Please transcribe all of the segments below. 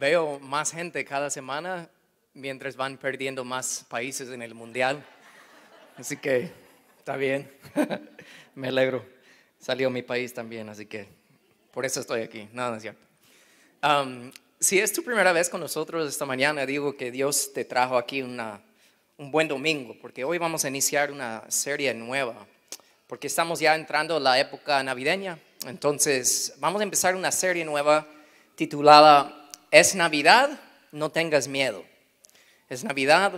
Veo más gente cada semana mientras van perdiendo más países en el mundial. Así que está bien. Me alegro. Salió mi país también, así que por eso estoy aquí. Nada, no es cierto. Um, si es tu primera vez con nosotros esta mañana, digo que Dios te trajo aquí una, un buen domingo, porque hoy vamos a iniciar una serie nueva, porque estamos ya entrando a la época navideña. Entonces, vamos a empezar una serie nueva titulada es Navidad, no tengas miedo. Es Navidad,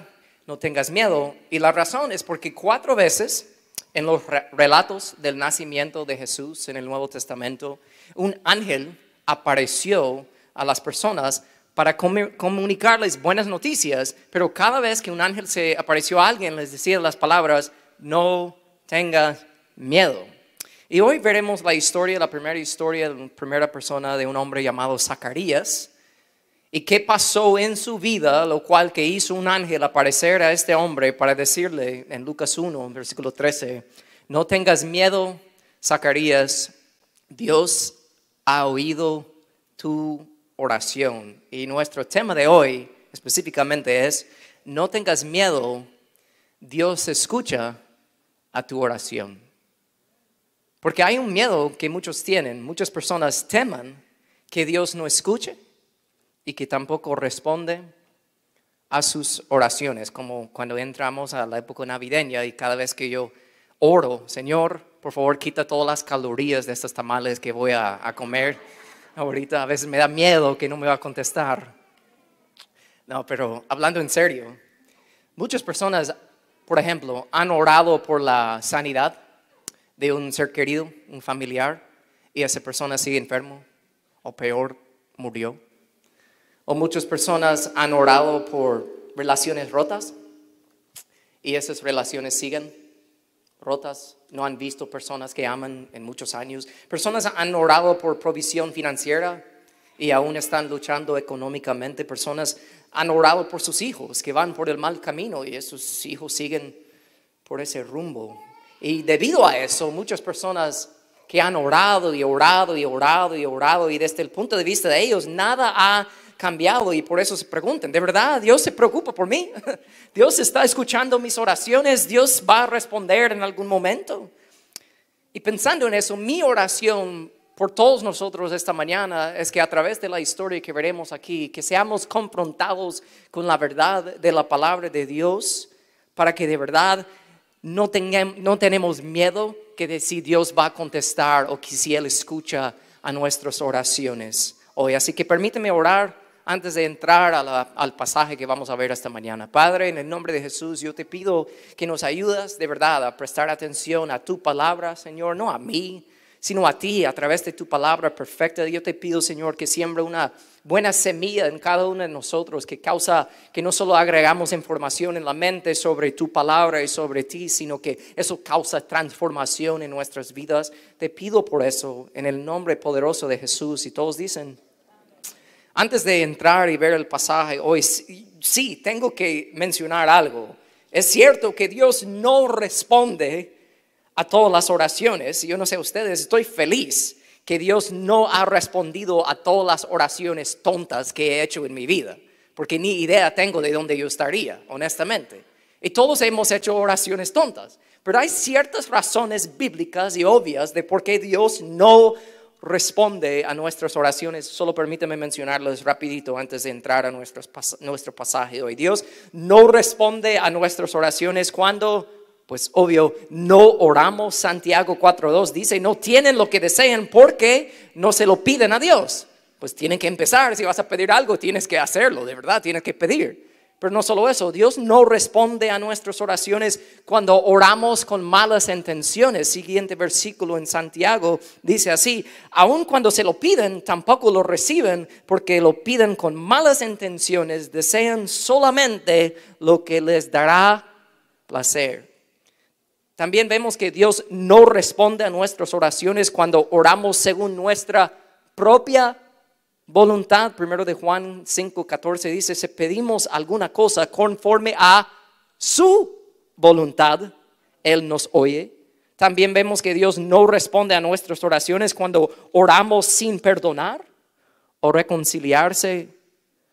no tengas miedo. Y la razón es porque cuatro veces en los relatos del nacimiento de Jesús en el Nuevo Testamento, un ángel apareció a las personas para comunicarles buenas noticias, pero cada vez que un ángel se apareció a alguien les decía las palabras, no tengas miedo. Y hoy veremos la historia, la primera historia, la primera persona de un hombre llamado Zacarías, y qué pasó en su vida, lo cual que hizo un ángel aparecer a este hombre para decirle en Lucas 1, versículo 13, no tengas miedo, Zacarías, Dios ha oído tu oración. Y nuestro tema de hoy específicamente es, no tengas miedo, Dios escucha a tu oración. Porque hay un miedo que muchos tienen, muchas personas teman que Dios no escuche y que tampoco responde a sus oraciones, como cuando entramos a la época navideña y cada vez que yo oro, Señor, por favor quita todas las calorías de estos tamales que voy a, comer. Ahorita a veces me da miedo que no me va a contestar. No, pero hablando en serio, muchas personas, por ejemplo, han orado por la sanidad de un ser querido, un familiar, y esa persona sigue enfermo, o peor, murió. O muchas personas han orado por relaciones rotas y esas relaciones siguen rotas. No han visto personas que aman en muchos años. Personas han orado por provisión financiera y aún están luchando económicamente. Personas han orado por sus hijos que van por el mal camino y esos hijos siguen por ese rumbo. Y debido a eso, muchas personas que han orado y orado y orado y orado y desde el punto de vista de ellos, nada ha cambiado y por eso se preguntan, ¿de verdad Dios se preocupa por mí? ¿Dios está escuchando mis oraciones? ¿Dios va a responder en algún momento? Y pensando en eso, mi oración por todos nosotros esta mañana es que a través de la historia que veremos aquí, que seamos confrontados con la verdad de la palabra de Dios, para que de verdad no, tengamos, no tenemos miedo que de si Dios va a contestar o que si Él escucha a nuestras oraciones hoy. Así que permíteme orar antes de entrar al pasaje que vamos a ver esta mañana. Padre, en el nombre de Jesús, yo te pido que nos ayudas de verdad a prestar atención a tu palabra, Señor, no a mí, sino a ti, a través de tu palabra perfecta. Yo te pido, Señor, que siembre una buena semilla en cada uno de nosotros, que causa que no solo agregamos información en la mente sobre tu palabra y sobre ti, sino que eso causa transformación en nuestras vidas. Te pido por eso, en el nombre poderoso de Jesús. Y todos dicen, antes de entrar y ver el pasaje hoy, sí, tengo que mencionar algo. Es cierto que Dios no responde a todas las oraciones. Yo no sé ustedes, estoy feliz que Dios no ha respondido a todas las oraciones tontas que he hecho en mi vida, porque ni idea tengo de dónde yo estaría, honestamente. Y todos hemos hecho oraciones tontas, pero hay ciertas razones bíblicas y obvias de por qué Dios no responde a nuestras oraciones. Solo permíteme mencionarlos rapidito antes de entrar a nuestro pasaje hoy. Dios no responde a nuestras oraciones cuando, pues obvio, no oramos. Santiago 4.2 dice, no tienen lo que desean porque no se lo piden a Dios. Pues tienen que empezar, si vas a pedir algo, tienes que hacerlo, de verdad, tienes que pedir. Pero no solo eso, Dios no responde a nuestras oraciones cuando oramos con malas intenciones. Siguiente versículo en Santiago dice así, aun cuando se lo piden, tampoco lo reciben porque lo piden con malas intenciones, desean solamente lo que les dará placer. También vemos que Dios no responde a nuestras oraciones cuando oramos según nuestra propia voluntad, primero de Juan 5, 14 dice, si pedimos alguna cosa conforme a su voluntad, Él nos oye. También vemos que Dios no responde a nuestras oraciones cuando oramos sin perdonar o reconciliarse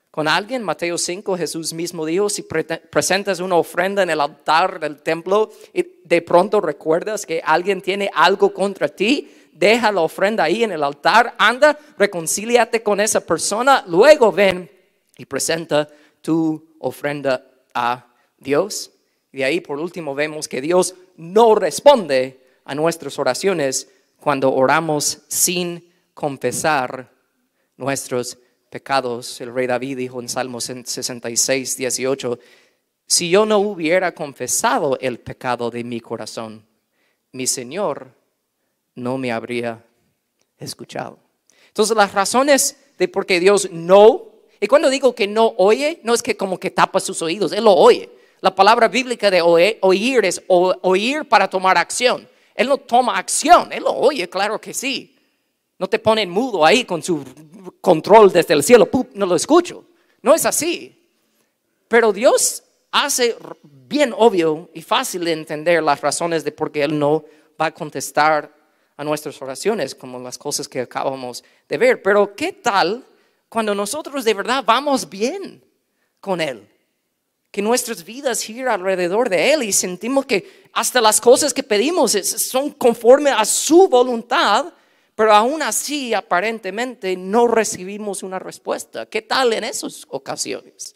con alguien. Mateo 5, Jesús mismo dijo, si presentas una ofrenda en el altar del templo y de pronto recuerdas que alguien tiene algo contra ti, deja la ofrenda ahí en el altar, anda, reconcíliate con esa persona, luego ven y presenta tu ofrenda a Dios. Y ahí por último vemos que Dios no responde a nuestras oraciones cuando oramos sin confesar nuestros pecados. El rey David dijo en Salmos 66, 18, si yo no hubiera confesado el pecado de mi corazón, mi Señor no me habría escuchado. Entonces las razones de por qué Dios no, y cuando digo que no oye, no es que como que tapa sus oídos, Él lo oye. La palabra bíblica de oír es oír para tomar acción. Él no toma acción, Él lo oye, claro que sí. No te pone mudo ahí con su control desde el cielo, no lo escucho. No es así. Pero Dios hace bien obvio y fácil de entender las razones de por qué Él no va a contestar a nuestras oraciones, como las cosas que acabamos de ver. Pero ¿qué tal cuando nosotros de verdad vamos bien con Él? Que nuestras vidas giran alrededor de Él y sentimos que hasta las cosas que pedimos son conforme a su voluntad, pero aún así aparentemente no recibimos una respuesta. ¿Qué tal en esas ocasiones?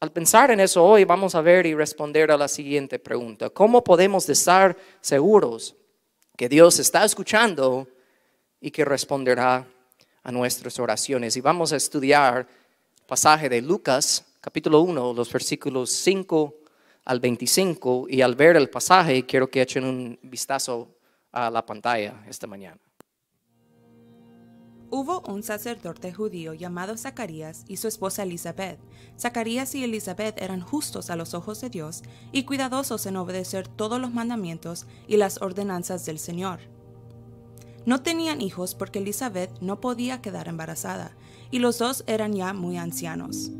Al pensar en eso hoy vamos a ver y responder a la siguiente pregunta. ¿Cómo podemos estar seguros que Dios está escuchando y que responderá a nuestras oraciones. Y vamos a estudiar el pasaje de Lucas, capítulo 1, los versículos 5 al 25. Y al ver el pasaje, quiero que echen un vistazo a la pantalla esta mañana. Hubo un sacerdote judío llamado Zacarías y su esposa Elizabeth. Zacarías y Elizabeth eran justos a los ojos de Dios y cuidadosos en obedecer todos los mandamientos y las ordenanzas del Señor. No tenían hijos porque Elizabeth no podía quedar embarazada y los dos eran ya muy ancianos.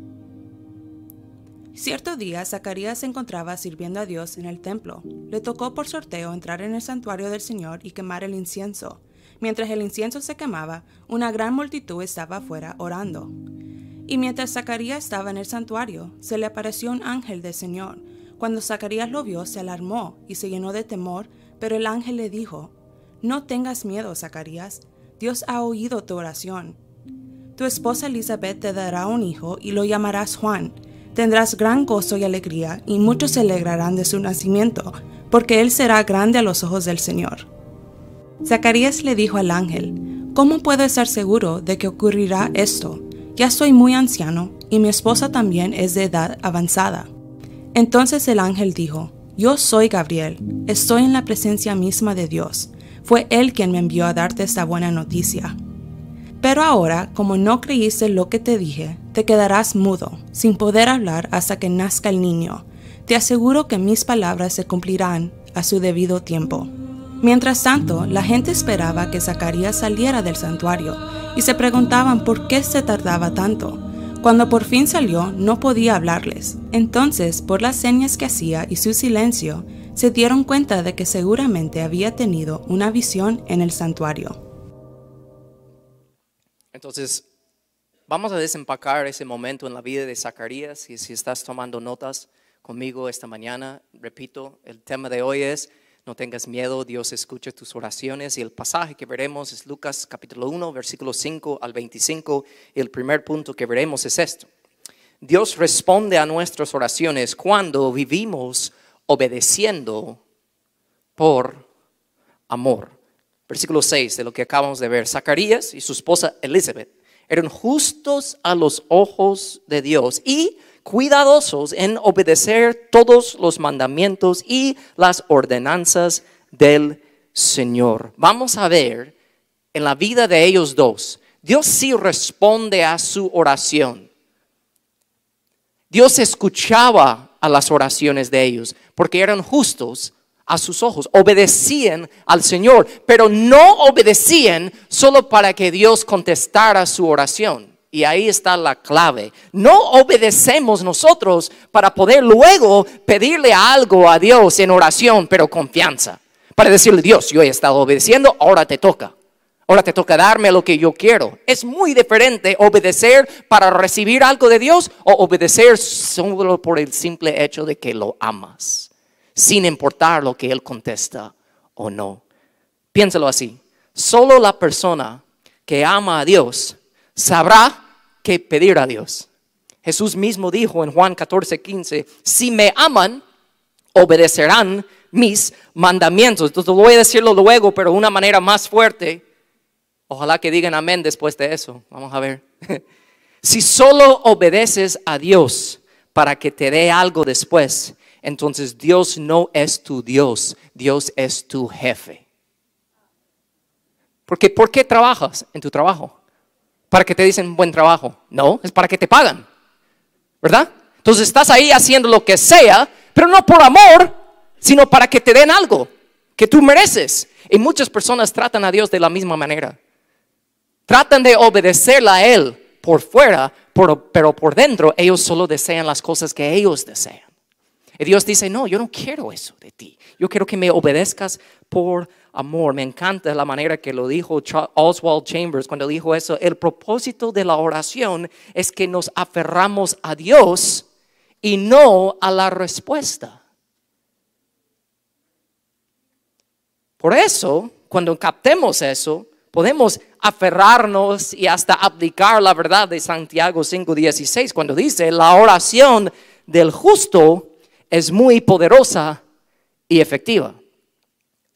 Cierto día Zacarías se encontraba sirviendo a Dios en el templo. Le tocó por sorteo entrar en el santuario del Señor y quemar el incienso. Mientras el incienso se quemaba, una gran multitud estaba afuera orando. Y mientras Zacarías estaba en el santuario, se le apareció un ángel del Señor. Cuando Zacarías lo vio, se alarmó y se llenó de temor, pero el ángel le dijo, No tengas miedo, Zacarías, Dios ha oído tu oración. Tu esposa Elizabeth te dará un hijo y lo llamarás Juan. Tendrás gran gozo y alegría, y muchos se alegrarán de su nacimiento, porque él será grande a los ojos del Señor. Zacarías le dijo al ángel, ¿Cómo puedo estar seguro de que ocurrirá esto? Ya soy muy anciano y mi esposa también es de edad avanzada. Entonces el ángel dijo, Yo soy Gabriel, estoy en la presencia misma de Dios. Fue Él quien me envió a darte esta buena noticia. Pero ahora, como no creíste lo que te dije, te quedarás mudo, sin poder hablar hasta que nazca el niño. Te aseguro que mis palabras se cumplirán a su debido tiempo. Mientras tanto, la gente esperaba que Zacarías saliera del santuario y se preguntaban por qué se tardaba tanto. Cuando por fin salió, no podía hablarles. Entonces, por las señas que hacía y su silencio, se dieron cuenta de que seguramente había tenido una visión en el santuario. Entonces, vamos a desempacar ese momento en la vida de Zacarías y si estás tomando notas conmigo esta mañana, repito, el tema de hoy es no tengas miedo, Dios escucha tus oraciones. Y el pasaje que veremos es Lucas capítulo 1, versículo 5 al 25. Y el primer punto que veremos es esto. Dios responde a nuestras oraciones cuando vivimos obedeciendo por amor. Versículo 6 de lo que acabamos de ver. Zacarías y su esposa Elizabeth eran justos a los ojos de Dios y cuidadosos en obedecer todos los mandamientos y las ordenanzas del Señor. Vamos a ver en la vida de ellos dos, Dios sí responde a su oración. Dios escuchaba a las oraciones de ellos porque eran justos a sus ojos, obedecían al Señor, pero no obedecían solo para que Dios contestara su oración. Y ahí está la clave. No obedecemos nosotros para poder luego pedirle algo a Dios en oración, pero confianza. Para decirle, Dios, yo he estado obedeciendo, ahora te toca. Ahora te toca darme lo que yo quiero. Es muy diferente obedecer para recibir algo de Dios o obedecer solo por el simple hecho de que lo amas, sin importar lo que Él contesta o no. Piénsalo así. Solo la persona que ama a Dios sabrá qué pedir a Dios. Jesús mismo dijo en Juan 14, 15, si me aman, obedecerán mis mandamientos. Entonces voy a decirlo luego, pero de una manera más fuerte. Ojalá que digan amén después de eso. Vamos a ver. si solo obedeces a Dios para que te dé algo después, entonces Dios no es tu Dios, Dios es tu jefe. Porque ¿por qué trabajas en tu trabajo? Para que te dicen buen trabajo. No, es para que te pagan. ¿Verdad? Entonces estás ahí haciendo lo que sea, pero no por amor, sino para que te den algo que tú mereces. Y muchas personas tratan a Dios de la misma manera. Tratan de obedecerla a Él por fuera, pero por dentro ellos solo desean las cosas que ellos desean. Y Dios dice, no, yo no quiero eso de ti. Yo quiero que me obedezcas por amor. Me encanta la manera que lo dijo Oswald Chambers cuando dijo eso. El propósito de la oración es que nos aferramos a Dios y no a la respuesta. Por eso, cuando captemos eso, podemos aferrarnos y hasta aplicar la verdad de Santiago 5:16 cuando dice, la oración del justo es muy poderosa y efectiva.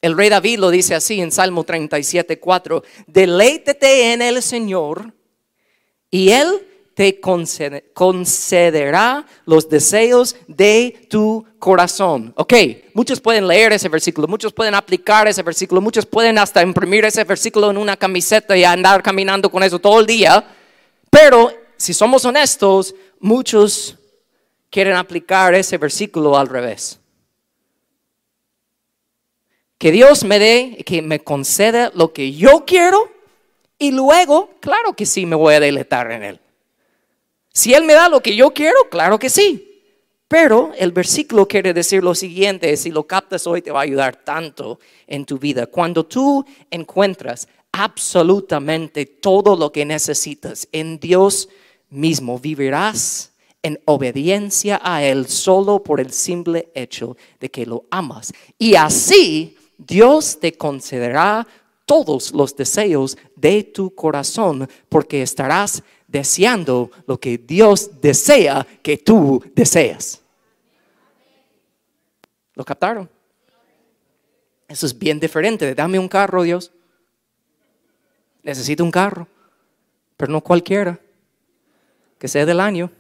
El rey David lo dice así en Salmo 37, 4. Deleítete en el Señor y Él te concederá los deseos de tu corazón. Ok, muchos pueden leer ese versículo, muchos pueden aplicar ese versículo, muchos pueden hasta imprimir ese versículo en una camiseta y andar caminando con eso todo el día. Pero si somos honestos, muchos quieren aplicar ese versículo al revés. Que Dios me dé, que me conceda lo que yo quiero y luego, claro que sí, me voy a deleitar en Él. Si Él me da lo que yo quiero, claro que sí. Pero el versículo quiere decir lo siguiente, si lo captas hoy te va a ayudar tanto en tu vida. Cuando tú encuentras absolutamente todo lo que necesitas en Dios mismo, vivirás en obediencia a Él solo por el simple hecho de que lo amas. Y así Dios te concederá todos los deseos de tu corazón porque estarás deseando lo que Dios desea que tú deseas. ¿Lo captaron? Eso es bien diferente dame un carro, Dios. Necesito un carro, pero no cualquiera, que sea del año.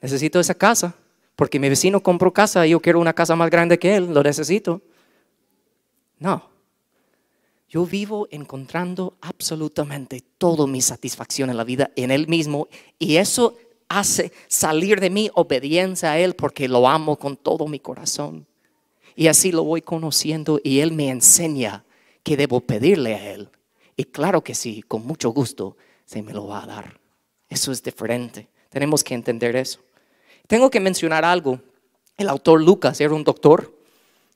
Necesito esa casa, porque mi vecino compró casa y yo quiero una casa más grande que él, lo necesito. No. Yo vivo encontrando absolutamente toda mi satisfacción en la vida en Él mismo y eso hace salir de mí obediencia a Él porque lo amo con todo mi corazón. Y así lo voy conociendo y Él me enseña que debo pedirle a Él. Y claro que sí, con mucho gusto se me lo va a dar. Eso es diferente. Tenemos que entender eso. Tengo que mencionar algo. El autor Lucas era un doctor,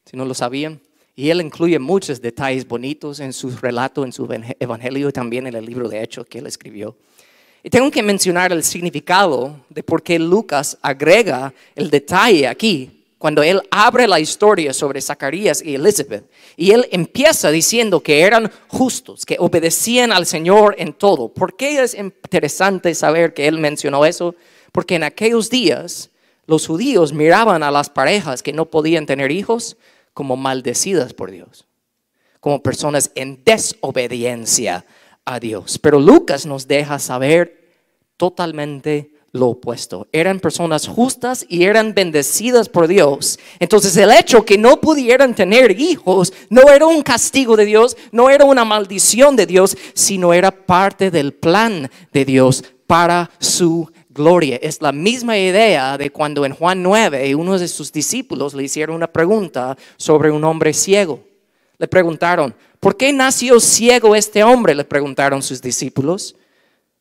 si no lo sabían, y él incluye muchos detalles bonitos en su relato, en su evangelio y también en el libro de Hechos que él escribió. Y tengo que mencionar el significado de por qué Lucas agrega el detalle aquí cuando él abre la historia sobre Zacarías y Elizabeth. Y él empieza diciendo que eran justos, que obedecían al Señor en todo. ¿Por qué es interesante saber que él mencionó eso? Porque en aquellos días los judíos miraban a las parejas que no podían tener hijos como maldecidas por Dios, como personas en desobediencia a Dios. Pero Lucas nos deja saber totalmente lo opuesto. Eran personas justas y eran bendecidas por Dios. Entonces el hecho que no pudieran tener hijos no era un castigo de Dios, no era una maldición de Dios, sino era parte del plan de Dios para su gloria. Es la misma idea de cuando en Juan 9 uno de sus discípulos le hicieron una pregunta sobre un hombre ciego. Le preguntaron, ¿por qué nació ciego este hombre? Le preguntaron sus discípulos.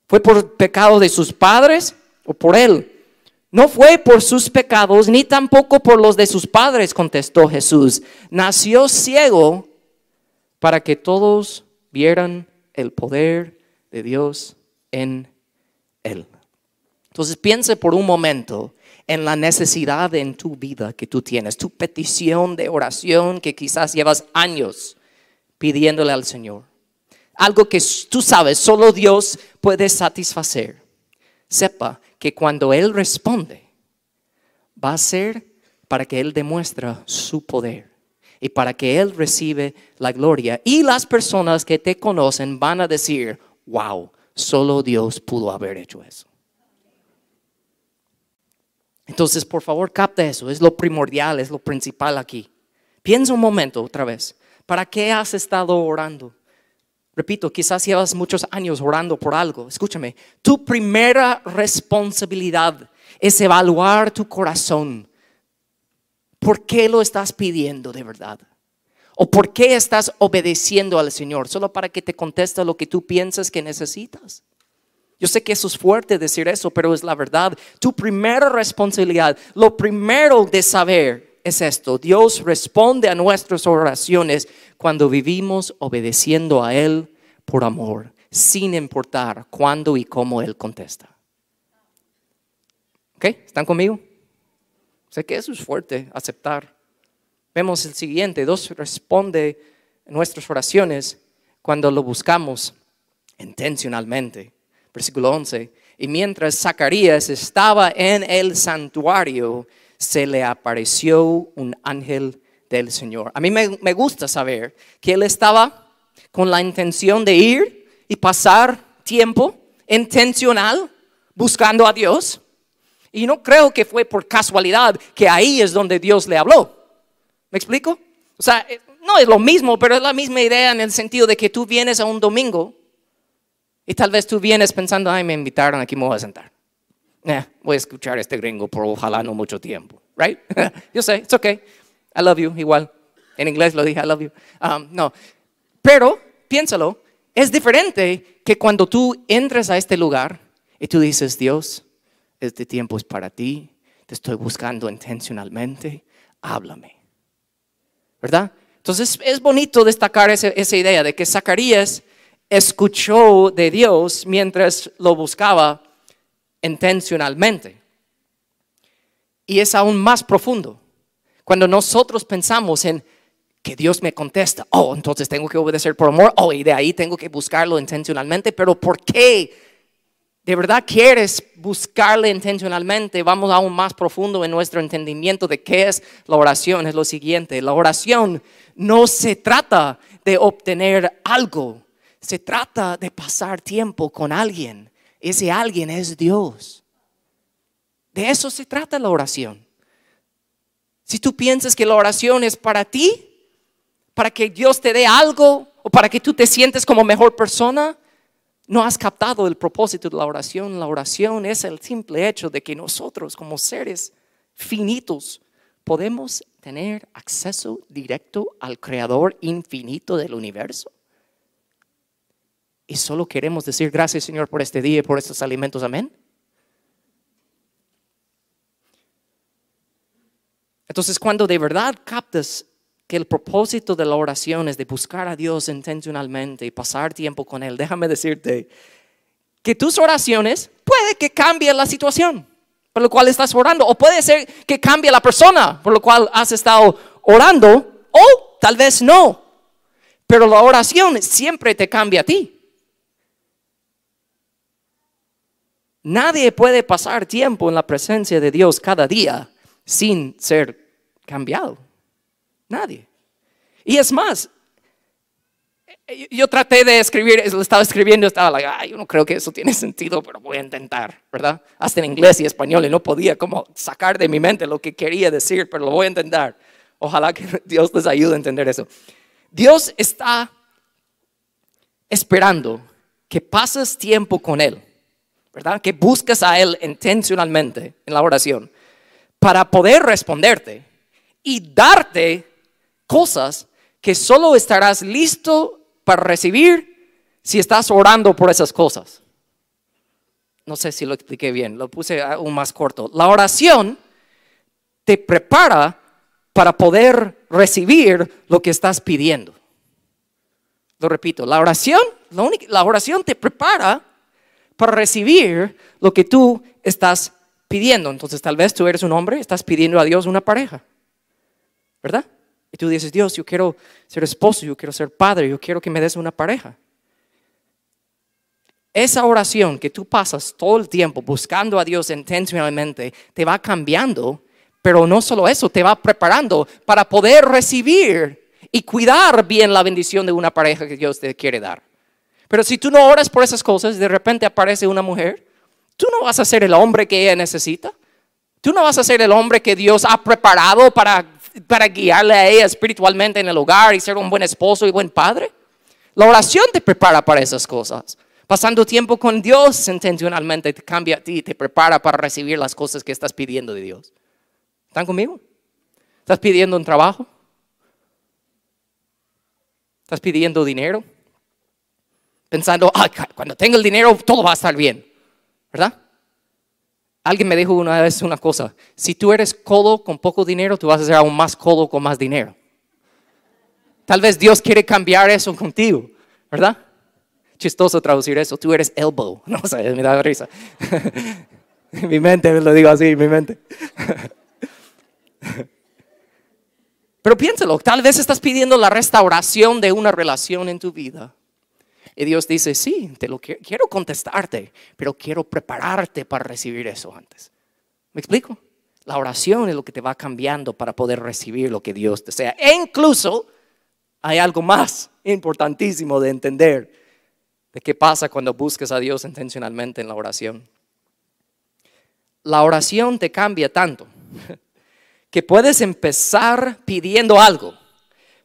¿Fue por pecado de sus padres o por él? No fue por sus pecados ni tampoco por los de sus padres, contestó Jesús. Nació ciego para que todos vieran el poder de Dios en él. Entonces piense por un momento en la necesidad en tu vida que tú tienes, tu petición de oración que quizás llevas años pidiéndole al Señor. Algo que tú sabes, solo Dios puede satisfacer. Sepa que cuando Él responde, va a ser para que Él demuestre su poder y para que Él recibe la gloria. Y las personas que te conocen van a decir, wow, solo Dios pudo haber hecho eso. Entonces, por favor, capta eso, es lo primordial, es lo principal aquí. Piensa un momento otra vez, ¿para qué has estado orando? Repito, quizás llevas muchos años orando por algo. Escúchame, tu primera responsabilidad es evaluar tu corazón. ¿Por qué lo estás pidiendo de verdad? ¿O por qué estás obedeciendo al Señor? Solo para que te conteste lo que tú piensas que necesitas. Yo sé que eso es fuerte decir eso, pero es la verdad. Tu primera responsabilidad, lo primero de saber es esto. Dios responde a nuestras oraciones cuando vivimos obedeciendo a Él por amor, sin importar cuándo y cómo Él contesta. ¿Ok? ¿Están conmigo? Sé que eso es fuerte, aceptar. Vemos el siguiente, Dios responde a nuestras oraciones cuando lo buscamos intencionalmente. Versículo 11. Y mientras Zacarías estaba en el santuario, se le apareció un ángel del Señor. A mí me, gusta saber que él estaba con la intención de ir y pasar tiempo intencional buscando a Dios. Y no creo que fue por casualidad que ahí es donde Dios le habló. ¿Me explico? O sea, eh, no es lo mismo, pero es la misma idea en el sentido de que tú vienes a un domingo y tal vez tú vienes pensando, ay, me invitaron, aquí me voy a sentar. Eh, voy a escuchar a este gringo por ojalá no mucho tiempo, right? Yo sé, it's okay. I love you, igual. En inglés lo dije, I love you. Um, no, pero piénsalo, es diferente que cuando tú entres a este lugar y tú dices, Dios, este tiempo es para ti, te estoy buscando intencionalmente, háblame. ¿Verdad? Entonces es bonito destacar esa idea de que Zacarías escuchó de Dios mientras lo buscaba intencionalmente. Y es aún más profundo. Cuando nosotros pensamos en que Dios me contesta, oh, entonces tengo que obedecer por amor, oh, y de ahí tengo que buscarlo intencionalmente, pero ¿por qué? ¿De verdad quieres buscarle intencionalmente? Vamos aún más profundo en nuestro entendimiento de qué es la oración. Es lo siguiente, la oración no se trata de obtener algo, se trata de pasar tiempo con alguien. Ese alguien es Dios. De eso se trata la oración. Si tú piensas que la oración es para ti, para que Dios te dé algo o para que tú te sientes como mejor persona, no has captado el propósito de la oración. La oración es el simple hecho de que nosotros como seres finitos podemos tener acceso directo al creador infinito del universo. Y solo queremos decir gracias Señor por este día y por estos alimentos. Amén. Entonces cuando de verdad captas que el propósito de la oración es de buscar a Dios intencionalmente y pasar tiempo con Él, déjame decirte que tus oraciones puede que cambie la situación por lo cual estás orando, o puede ser que cambie la persona por lo cual has estado orando, o tal vez no. Pero la oración siempre te cambia a ti. Nadie puede pasar tiempo en la presencia de Dios cada día sin ser cambiado. Nadie. Y es más, yo traté de escribir, lo estaba escribiendo, estaba like, ay, yo no creo que eso tiene sentido, pero voy a intentar, ¿verdad? Hasta en inglés y español y no podía como sacar de mi mente lo que quería decir, pero lo voy a intentar. Ojalá que Dios les ayude a entender eso. Dios está esperando que pases tiempo con Él, ¿verdad? Que busques a Él intencionalmente en la oración para poder responderte y darte cosas que solo estarás listo para recibir si estás orando por esas cosas. No sé si lo expliqué bien, lo puse aún más corto. La oración te prepara para poder recibir lo que estás pidiendo. Lo repito, la oración, la, única, la oración te prepara para recibir lo que tú estás pidiendo. Entonces tal vez tú eres un hombre, estás pidiendo a Dios una pareja, ¿verdad? Y tú dices, Dios, yo quiero ser esposo, yo quiero ser padre, yo quiero que me des una pareja. Esa oración que tú pasas todo el tiempo buscando a Dios intencionalmente te va cambiando, pero no solo eso, te va preparando para poder recibir y cuidar bien la bendición de una pareja que Dios te quiere dar. Pero si tú no oras por esas cosas, de repente aparece una mujer, tú no vas a ser el hombre que ella necesita. Tú no vas a ser el hombre que Dios ha preparado para, para guiarle a ella espiritualmente en el hogar y ser un buen esposo y buen padre. La oración te prepara para esas cosas. Pasando tiempo con Dios intencionalmente te cambia a ti, te prepara para recibir las cosas que estás pidiendo de Dios. ¿Están conmigo? ¿Estás pidiendo un trabajo? Estás pidiendo dinero. Pensando, cuando tenga el dinero todo va a estar bien. ¿Verdad? Alguien me dijo una vez una cosa. Si tú eres codo con poco dinero, tú vas a ser aún más codo con más dinero. Tal vez Dios quiere cambiar eso contigo. ¿Verdad? Chistoso traducir eso. Tú eres elbow. No sé, me da risa. mi mente, lo digo así, mi mente. Pero piénsalo, tal vez estás pidiendo la restauración de una relación en tu vida. Y Dios dice, sí, te lo quiero, contestarte, pero quiero prepararte para recibir eso antes. ¿Me explico? La oración es lo que te va cambiando para poder recibir lo que Dios desea. E incluso hay algo más importantísimo de entender de qué pasa cuando buscas a Dios intencionalmente en la oración. La oración te cambia tanto que puedes empezar pidiendo algo,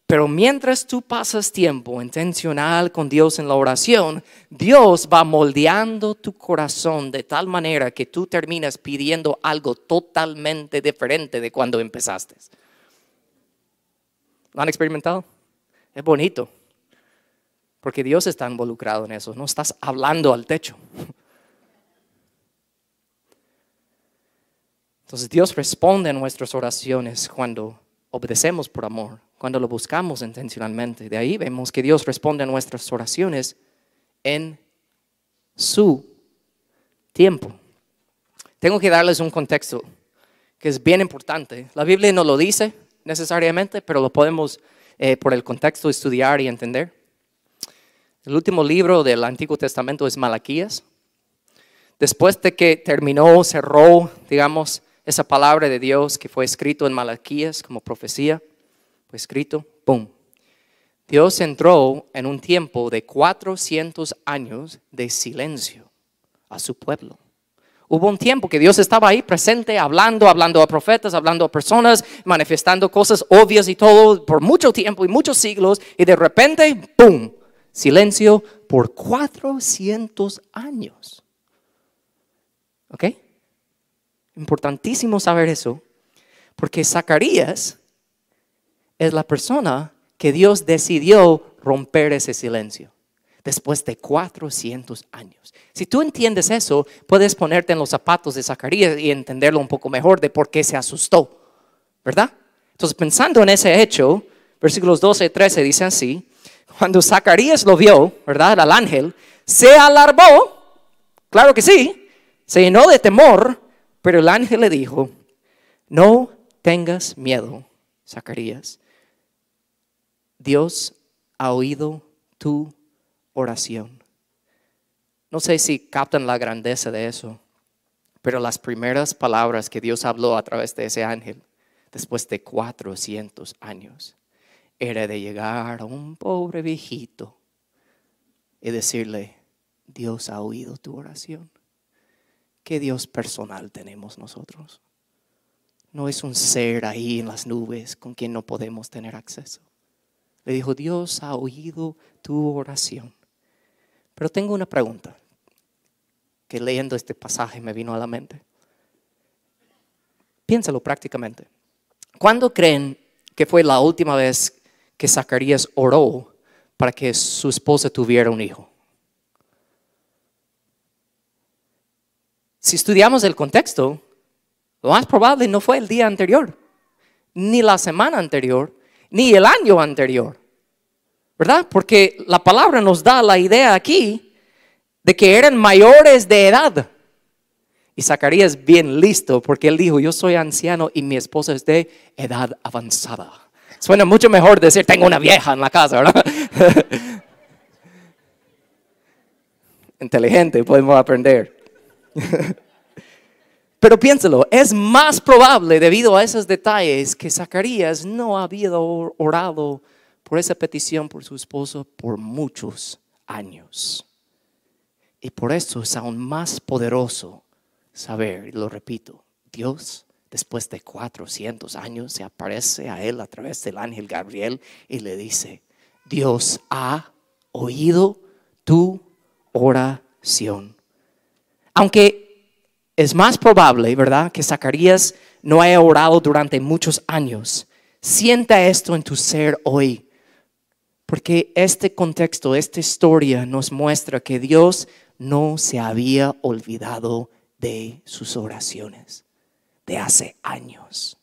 pero mientras tú pasas tiempo intencional con Dios en la oración, Dios va moldeando tu corazón de tal manera que tú terminas pidiendo algo totalmente diferente de cuando empezaste. ¿Lo han experimentado? Es bonito, porque Dios está involucrado en eso, no estás hablando al techo. Entonces Dios responde a nuestras oraciones cuando obedecemos por amor, cuando lo buscamos intencionalmente. De ahí vemos que Dios responde a nuestras oraciones en su tiempo. Tengo que darles un contexto que es bien importante. La Biblia no lo dice necesariamente, pero lo podemos eh, por el contexto estudiar y entender. El último libro del Antiguo Testamento es Malaquías. Después de que terminó, cerró, digamos, esa palabra de Dios que fue escrito en Malaquías como profecía, fue escrito, ¡pum! Dios entró en un tiempo de 400 años de silencio a su pueblo. Hubo un tiempo que Dios estaba ahí presente, hablando, hablando a profetas, hablando a personas, manifestando cosas obvias y todo por mucho tiempo y muchos siglos, y de repente, ¡pum! Silencio por 400 años. ¿Ok? Importantísimo saber eso, porque Zacarías es la persona que Dios decidió romper ese silencio después de 400 años. Si tú entiendes eso, puedes ponerte en los zapatos de Zacarías y entenderlo un poco mejor de por qué se asustó, ¿verdad? Entonces, pensando en ese hecho, versículos 12 y 13 dicen así, cuando Zacarías lo vio, ¿verdad? Al ángel, se alarmó, claro que sí, se llenó de temor pero el ángel le dijo, no tengas miedo, Zacarías. Dios ha oído tu oración. No sé si captan la grandeza de eso, pero las primeras palabras que Dios habló a través de ese ángel, después de 400 años, era de llegar a un pobre viejito y decirle, Dios ha oído tu oración. ¿Qué Dios personal tenemos nosotros? No es un ser ahí en las nubes con quien no podemos tener acceso. Le dijo, Dios ha oído tu oración. Pero tengo una pregunta que leyendo este pasaje me vino a la mente. Piénsalo prácticamente. ¿Cuándo creen que fue la última vez que Zacarías oró para que su esposa tuviera un hijo? Si estudiamos el contexto, lo más probable no fue el día anterior, ni la semana anterior, ni el año anterior. ¿verdad? Porque la palabra nos da la idea aquí de que eran mayores de edad. Y Zacarías bien listo porque él dijo, yo soy anciano y mi esposa es de edad avanzada. Suena mucho mejor decir, tengo una vieja en la casa, ¿verdad? Inteligente, podemos aprender. Pero piénselo, es más probable debido a esos detalles que Zacarías no había orado por esa petición por su esposo por muchos años. Y por eso es aún más poderoso saber, y lo repito, Dios después de 400 años se aparece a él a través del ángel Gabriel y le dice, Dios ha oído tu oración. Aunque es más probable, ¿verdad?, que Zacarías no haya orado durante muchos años, sienta esto en tu ser hoy. Porque este contexto, esta historia nos muestra que Dios no se había olvidado de sus oraciones de hace años.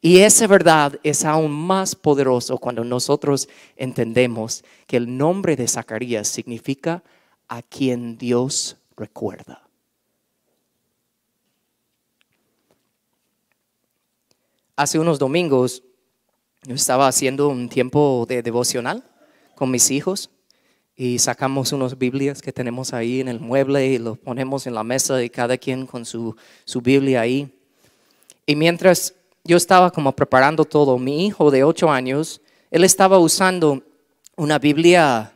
Y esa verdad es aún más poderoso cuando nosotros entendemos que el nombre de Zacarías significa a quien Dios recuerda. Hace unos domingos yo estaba haciendo un tiempo de devocional con mis hijos y sacamos unas Biblias que tenemos ahí en el mueble y los ponemos en la mesa y cada quien con su, su Biblia ahí. Y mientras yo estaba como preparando todo, mi hijo de ocho años, él estaba usando una Biblia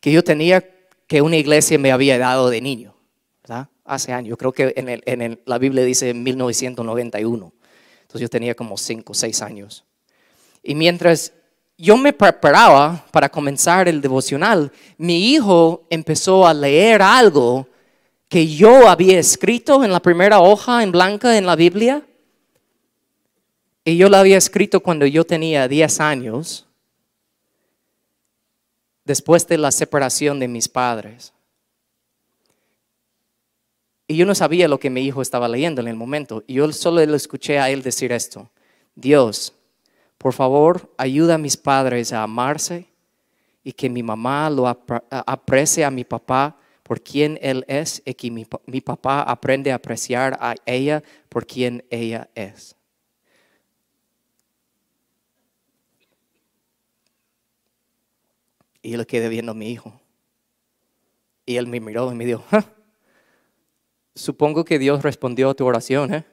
que yo tenía que una iglesia me había dado de niño, ¿verdad? Hace años, creo que en, el, en la Biblia dice 1991. Entonces yo tenía como cinco o seis años. Y mientras yo me preparaba para comenzar el devocional, mi hijo empezó a leer algo que yo había escrito en la primera hoja en blanca en la Biblia. Y yo lo había escrito cuando yo tenía 10 años, después de la separación de mis padres. Y yo no sabía lo que mi hijo estaba leyendo en el momento. Y yo solo le escuché a él decir esto. Dios, por favor, ayuda a mis padres a amarse y que mi mamá lo aprecie a mi papá por quien él es y que mi, papá aprende a apreciar a ella por quien ella es. Y yo le quedé viendo a mi hijo. Y él me miró y me dijo, supongo que Dios respondió a tu oración, ¿eh?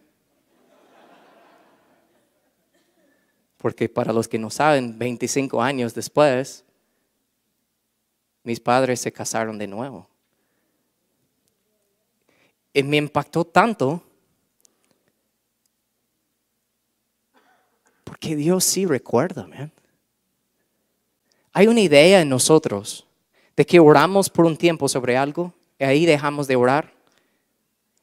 Porque para los que no saben, 25 años después, mis padres se casaron de nuevo. Y me impactó tanto porque Dios sí recuerda, man. Hay una idea en nosotros de que oramos por un tiempo sobre algo y ahí dejamos de orar.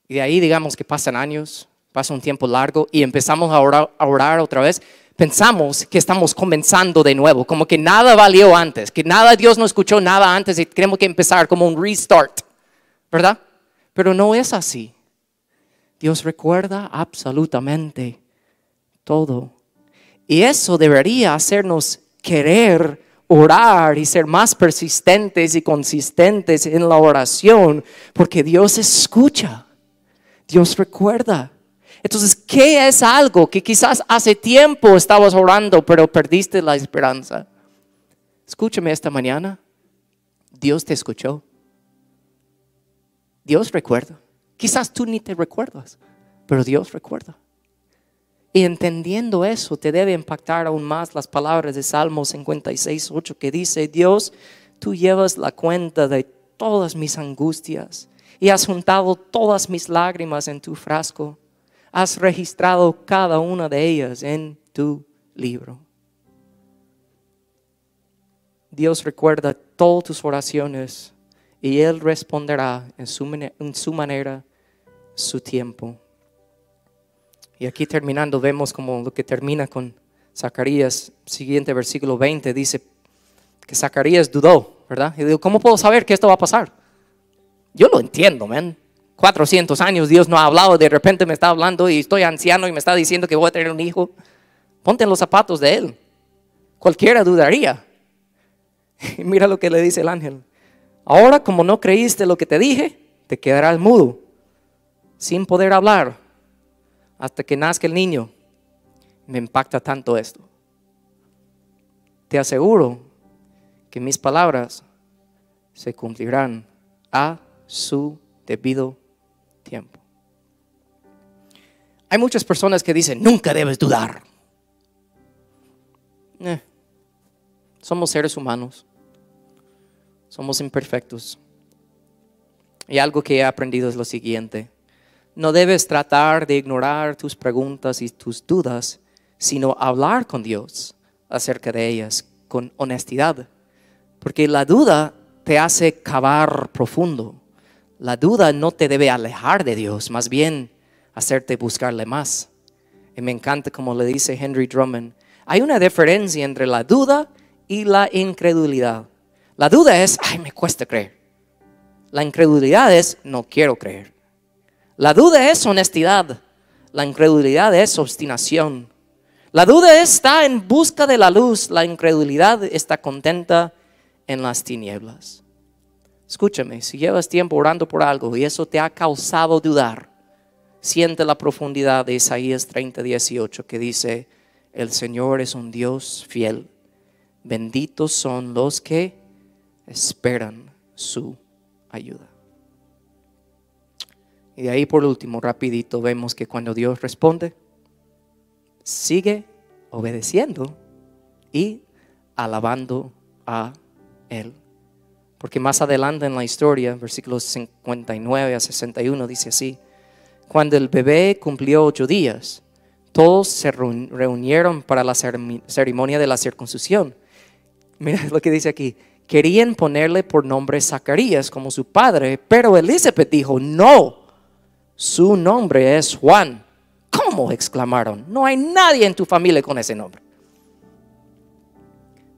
Y de ahí digamos que pasan años, pasa un tiempo largo y empezamos a orar, a orar otra vez pensamos que estamos comenzando de nuevo, como que nada valió antes, que nada, Dios no escuchó nada antes y tenemos que empezar como un restart, ¿verdad? Pero no es así. Dios recuerda absolutamente todo. Y eso debería hacernos querer orar y ser más persistentes y consistentes en la oración, porque Dios escucha, Dios recuerda. Entonces, ¿qué es algo que quizás hace tiempo estabas orando, pero perdiste la esperanza? Escúchame esta mañana. Dios te escuchó. Dios recuerda. Quizás tú ni te recuerdas, pero Dios recuerda. Y entendiendo eso, te debe impactar aún más las palabras de Salmo 56, 8, que dice, Dios, tú llevas la cuenta de todas mis angustias y has juntado todas mis lágrimas en tu frasco has registrado cada una de ellas en tu libro. Dios recuerda todas tus oraciones y Él responderá en su, en su manera, su tiempo. Y aquí terminando vemos como lo que termina con Zacarías, siguiente versículo 20, dice que Zacarías dudó, ¿verdad? Y dijo, ¿cómo puedo saber que esto va a pasar? Yo lo entiendo, man. 400 años Dios no ha hablado, de repente me está hablando y estoy anciano y me está diciendo que voy a tener un hijo. Ponte los zapatos de Él. Cualquiera dudaría. Y mira lo que le dice el ángel. Ahora como no creíste lo que te dije, te quedarás mudo, sin poder hablar, hasta que nazca el niño. Me impacta tanto esto. Te aseguro que mis palabras se cumplirán a su debido tiempo. Hay muchas personas que dicen, nunca debes dudar. Eh, somos seres humanos, somos imperfectos. Y algo que he aprendido es lo siguiente. No debes tratar de ignorar tus preguntas y tus dudas, sino hablar con Dios acerca de ellas con honestidad. Porque la duda te hace cavar profundo. La duda no te debe alejar de Dios, más bien hacerte buscarle más. Y me encanta como le dice Henry Drummond, hay una diferencia entre la duda y la incredulidad. La duda es, ay, me cuesta creer. La incredulidad es, no quiero creer. La duda es honestidad. La incredulidad es obstinación. La duda está en busca de la luz. La incredulidad está contenta en las tinieblas. Escúchame, si llevas tiempo orando por algo y eso te ha causado dudar, siente la profundidad de Isaías 30, 18 que dice, el Señor es un Dios fiel. Benditos son los que esperan su ayuda. Y de ahí por último, rapidito, vemos que cuando Dios responde, sigue obedeciendo y alabando a Él. Porque más adelante en la historia, versículos 59 a 61, dice así, cuando el bebé cumplió ocho días, todos se reunieron para la ceremonia de la circuncisión. Mira lo que dice aquí. Querían ponerle por nombre Zacarías como su padre, pero Elizabeth dijo, no, su nombre es Juan. ¿Cómo? exclamaron. No hay nadie en tu familia con ese nombre.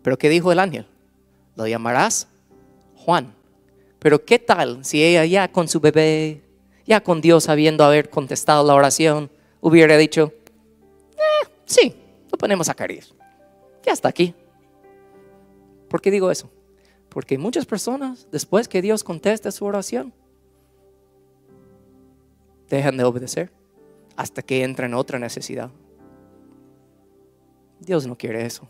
Pero ¿qué dijo el ángel? Lo llamarás Pero ¿qué tal si ella ya con su bebé, ya con Dios habiendo haber contestado la oración, hubiera dicho, eh, sí, lo ponemos a Zacarías. Ya está aquí. ¿Por qué digo eso? Porque muchas personas, después que Dios conteste su oración, dejan de obedecer hasta que entra en otra necesidad. Dios no quiere eso.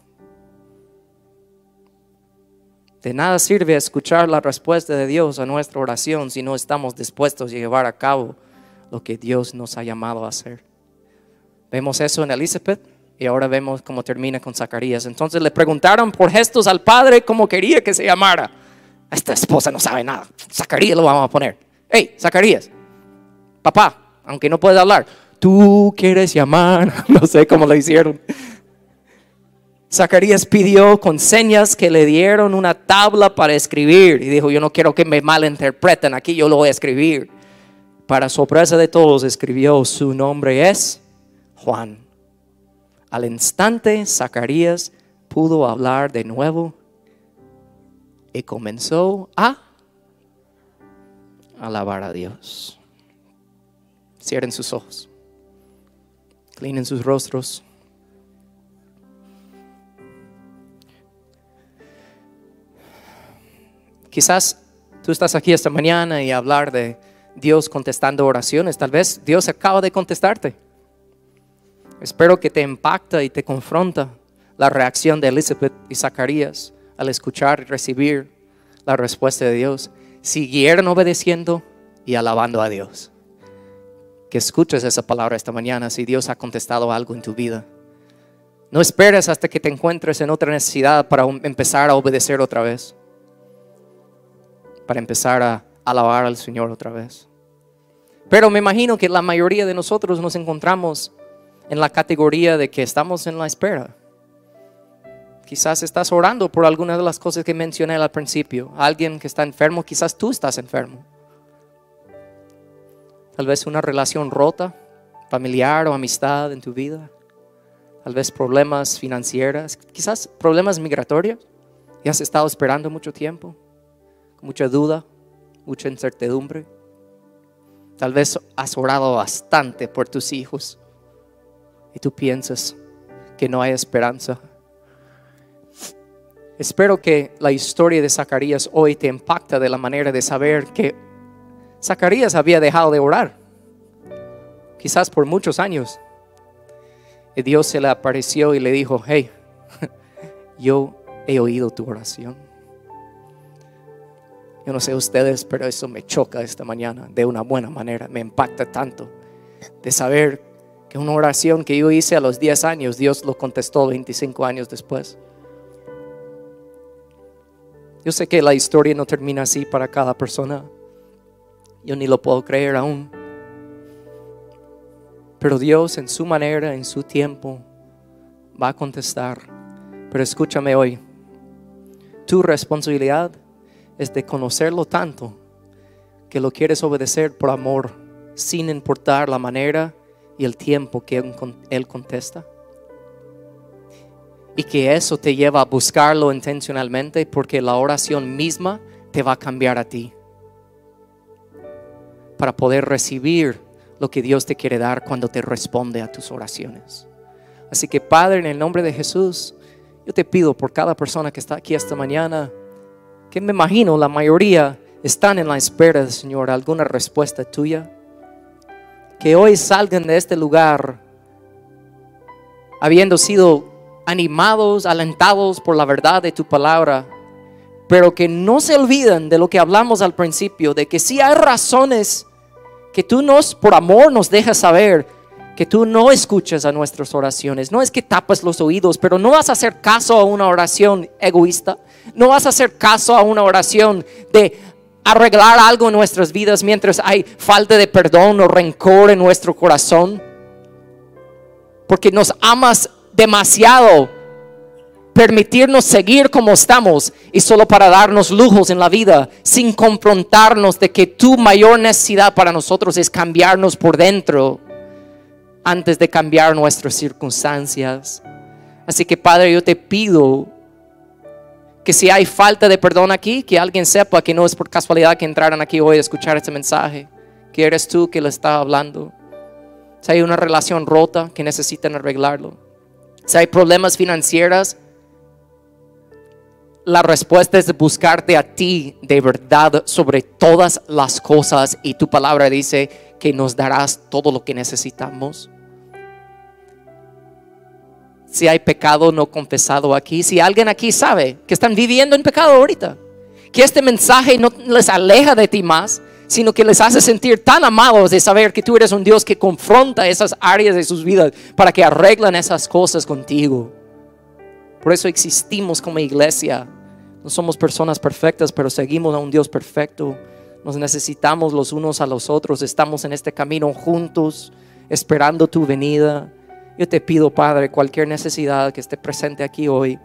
De nada sirve escuchar la respuesta de Dios a nuestra oración si no estamos dispuestos a llevar a cabo lo que Dios nos ha llamado a hacer. Vemos eso en Elizabeth y ahora vemos cómo termina con Zacarías. Entonces le preguntaron por gestos al padre cómo quería que se llamara. Esta esposa no sabe nada. Zacarías lo vamos a poner. Hey, Zacarías, papá, aunque no puede hablar, tú quieres llamar, no sé cómo lo hicieron. Zacarías pidió con señas que le dieron una tabla para escribir y dijo, yo no quiero que me malinterpreten, aquí yo lo voy a escribir. Para sorpresa de todos, escribió, su nombre es Juan. Al instante, Zacarías pudo hablar de nuevo y comenzó a alabar a Dios. Cierren sus ojos. Clinen sus rostros. Quizás tú estás aquí esta mañana y hablar de Dios contestando oraciones. Tal vez Dios acaba de contestarte. Espero que te impacta y te confronta la reacción de Elizabeth y Zacarías al escuchar y recibir la respuesta de Dios. Siguieron obedeciendo y alabando a Dios que escuches esa palabra esta mañana si Dios ha contestado algo en tu vida. No esperes hasta que te encuentres en otra necesidad para empezar a obedecer otra vez. Para empezar a alabar al Señor otra vez. Pero me imagino que la mayoría de nosotros nos encontramos en la categoría de que estamos en la espera. Quizás estás orando por algunas de las cosas que mencioné al principio. Alguien que está enfermo, quizás tú estás enfermo tal vez una relación rota, familiar o amistad en tu vida, tal vez problemas financieros, quizás problemas migratorios, y has estado esperando mucho tiempo, mucha duda, mucha incertidumbre. Tal vez has orado bastante por tus hijos y tú piensas que no hay esperanza. Espero que la historia de Zacarías hoy te impacta de la manera de saber que Zacarías había dejado de orar, quizás por muchos años. Y Dios se le apareció y le dijo, hey, yo he oído tu oración. Yo no sé ustedes, pero eso me choca esta mañana de una buena manera, me impacta tanto de saber que una oración que yo hice a los 10 años, Dios lo contestó 25 años después. Yo sé que la historia no termina así para cada persona. Yo ni lo puedo creer aún. Pero Dios en su manera, en su tiempo, va a contestar. Pero escúchame hoy. Tu responsabilidad es de conocerlo tanto que lo quieres obedecer por amor, sin importar la manera y el tiempo que Él contesta y que eso te lleva a buscarlo intencionalmente porque la oración misma te va a cambiar a ti para poder recibir lo que Dios te quiere dar cuando te responde a tus oraciones. Así que Padre, en el nombre de Jesús, yo te pido por cada persona que está aquí esta mañana, que me imagino la mayoría están en la espera, Señor, alguna respuesta tuya, que hoy salgan de este lugar habiendo sido animados, alentados por la verdad de tu palabra, pero que no se olviden de lo que hablamos al principio, de que si hay razones que tú nos, por amor, nos dejas saber que tú no escuchas a nuestras oraciones. No es que tapas los oídos, pero no vas a hacer caso a una oración egoísta. No vas a hacer caso a una oración de arreglar algo en nuestras vidas mientras hay falta de perdón o rencor en nuestro corazón. Porque nos amas demasiado permitirnos seguir como estamos y solo para darnos lujos en la vida sin confrontarnos de que tu mayor necesidad para nosotros es cambiarnos por dentro antes de cambiar nuestras circunstancias. Así que Padre, yo te pido que si hay falta de perdón aquí, que alguien sepa que no es por casualidad que entraran aquí hoy a escuchar este mensaje, que eres tú que le está hablando. Si hay una relación rota que necesitan arreglarlo si hay problemas financieros, la respuesta es buscarte a ti de verdad sobre todas las cosas y tu palabra dice que nos darás todo lo que necesitamos. Si hay pecado no confesado aquí, si alguien aquí sabe que están viviendo en pecado ahorita, que este mensaje no les aleja de ti más, sino que les hace sentir tan amados de saber que tú eres un Dios que confronta esas áreas de sus vidas para que arreglen esas cosas contigo. Por eso existimos como iglesia. No somos personas perfectas, pero seguimos a un Dios perfecto. Nos necesitamos los unos a los otros. Estamos en este camino juntos, esperando tu venida. Yo te pido, Padre, cualquier necesidad que esté presente aquí hoy,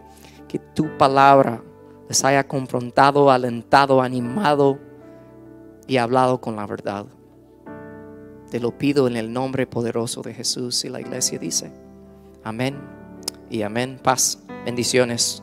que tu palabra les haya confrontado, alentado, animado y hablado con la verdad. Te lo pido en el nombre poderoso de Jesús y la iglesia dice, amén y amén. Paz, bendiciones.